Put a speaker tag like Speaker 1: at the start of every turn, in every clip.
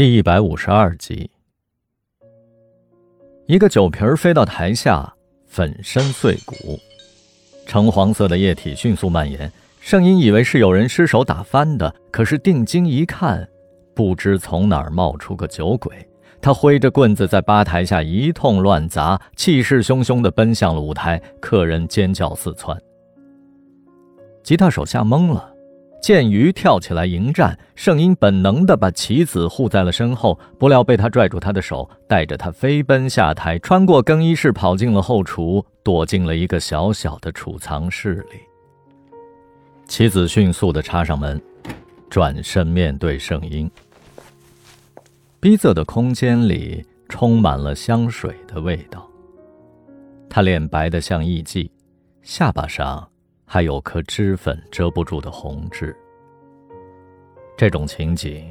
Speaker 1: 第一百五十二集，一个酒瓶飞到台下，粉身碎骨，橙黄色的液体迅速蔓延。圣音以为是有人失手打翻的，可是定睛一看，不知从哪儿冒出个酒鬼，他挥着棍子在吧台下一通乱砸，气势汹汹地奔向了舞台，客人尖叫四窜。吉他手吓懵了。剑鱼跳起来迎战，圣婴本能地把棋子护在了身后，不料被他拽住他的手，带着他飞奔下台，穿过更衣室，跑进了后厨，躲进了一个小小的储藏室里。棋子迅速地插上门，转身面对圣婴。逼仄的空间里充满了香水的味道。他脸白得像艺妓，下巴上。还有颗脂粉遮不住的红痣。这种情景，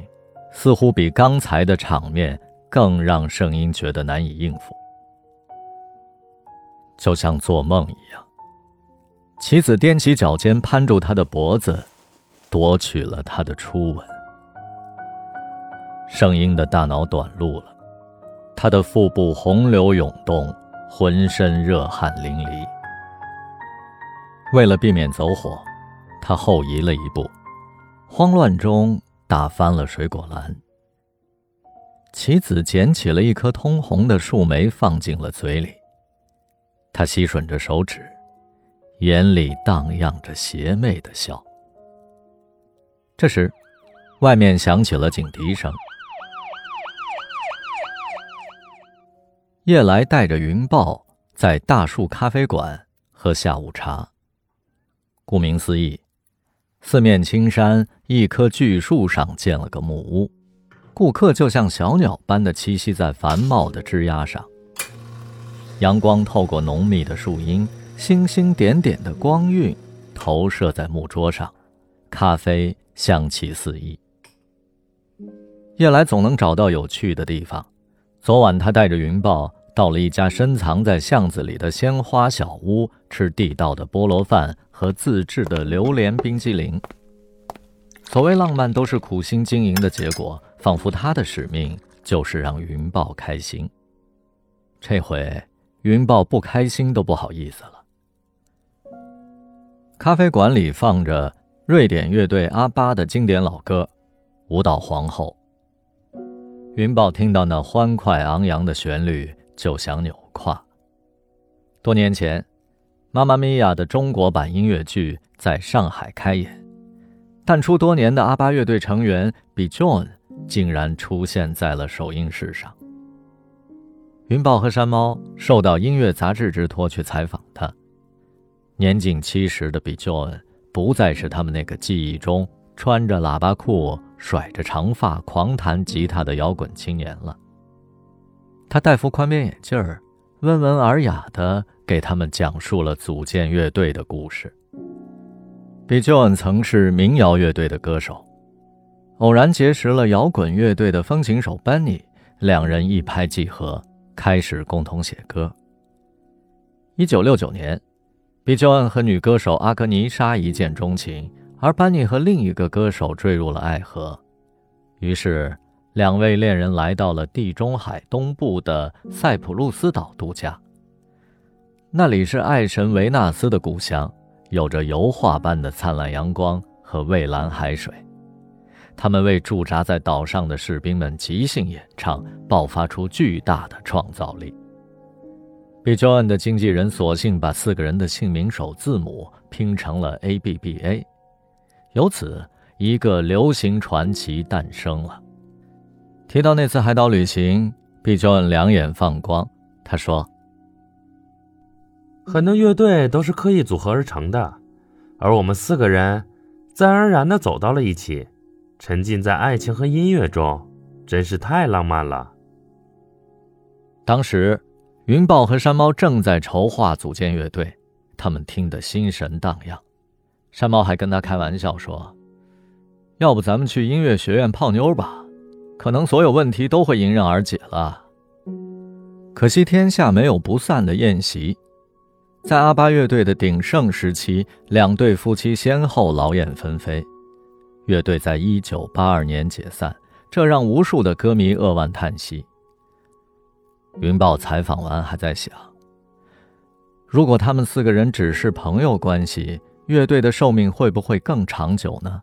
Speaker 1: 似乎比刚才的场面更让圣婴觉得难以应付，就像做梦一样。棋子踮起脚尖，攀住他的脖子，夺取了他的初吻。圣婴的大脑短路了，他的腹部洪流涌动，浑身热汗淋漓。为了避免走火，他后移了一步，慌乱中打翻了水果篮。棋子捡起了一颗通红的树莓，放进了嘴里。他吸吮着手指，眼里荡漾着邪魅的笑。这时，外面响起了警笛声。夜来带着云豹在大树咖啡馆喝下午茶。顾名思义，四面青山，一棵巨树上建了个木屋，顾客就像小鸟般的栖息在繁茂的枝桠上。阳光透过浓密的树荫，星星点点的光晕投射在木桌上，咖啡香气四溢。夜来总能找到有趣的地方。昨晚他带着云豹到了一家深藏在巷子里的鲜花小屋，吃地道的菠萝饭。和自制的榴莲冰激凌。所谓浪漫，都是苦心经营的结果。仿佛他的使命就是让云豹开心。这回云豹不开心都不好意思了。咖啡馆里放着瑞典乐队阿巴的经典老歌《舞蹈皇后》。云豹听到那欢快昂扬的旋律就想扭胯。多年前。《妈妈咪呀》的中国版音乐剧在上海开演，淡出多年的阿巴乐队成员 Bjorn 竟然出现在了首映式上。云豹和山猫受到音乐杂志之托去采访他。年近七十的 Bjorn 不再是他们那个记忆中穿着喇叭裤、甩着长发、狂弹吉他的摇滚青年了。他戴副宽边眼镜儿，温文尔雅的。给他们讲述了组建乐队的故事。比丘恩曾是民谣乐队的歌手，偶然结识了摇滚乐队的风琴手班尼，两人一拍即合，开始共同写歌。一九六九年，比丘恩和女歌手阿格尼莎一见钟情，而班尼和另一个歌手坠入了爱河，于是两位恋人来到了地中海东部的塞浦路斯岛度假。那里是爱神维纳斯的故乡，有着油画般的灿烂阳光和蔚蓝海水。他们为驻扎在岛上的士兵们即兴演唱，爆发出巨大的创造力。比乔恩的经纪人索性把四个人的姓名首字母拼成了 A B B A，由此一个流行传奇诞生了。提到那次海岛旅行，比乔恩两眼放光，他说。
Speaker 2: 很多乐队都是刻意组合而成的，而我们四个人自然而然的走到了一起，沉浸在爱情和音乐中，真是太浪漫了。
Speaker 1: 当时，云豹和山猫正在筹划组建乐队，他们听得心神荡漾。山猫还跟他开玩笑说：“要不咱们去音乐学院泡妞吧，可能所有问题都会迎刃而解了。”可惜天下没有不散的宴席。在阿巴乐队的鼎盛时期，两对夫妻先后劳燕分飞，乐队在一九八二年解散，这让无数的歌迷扼腕叹息。云豹采访完还在想：如果他们四个人只是朋友关系，乐队的寿命会不会更长久呢？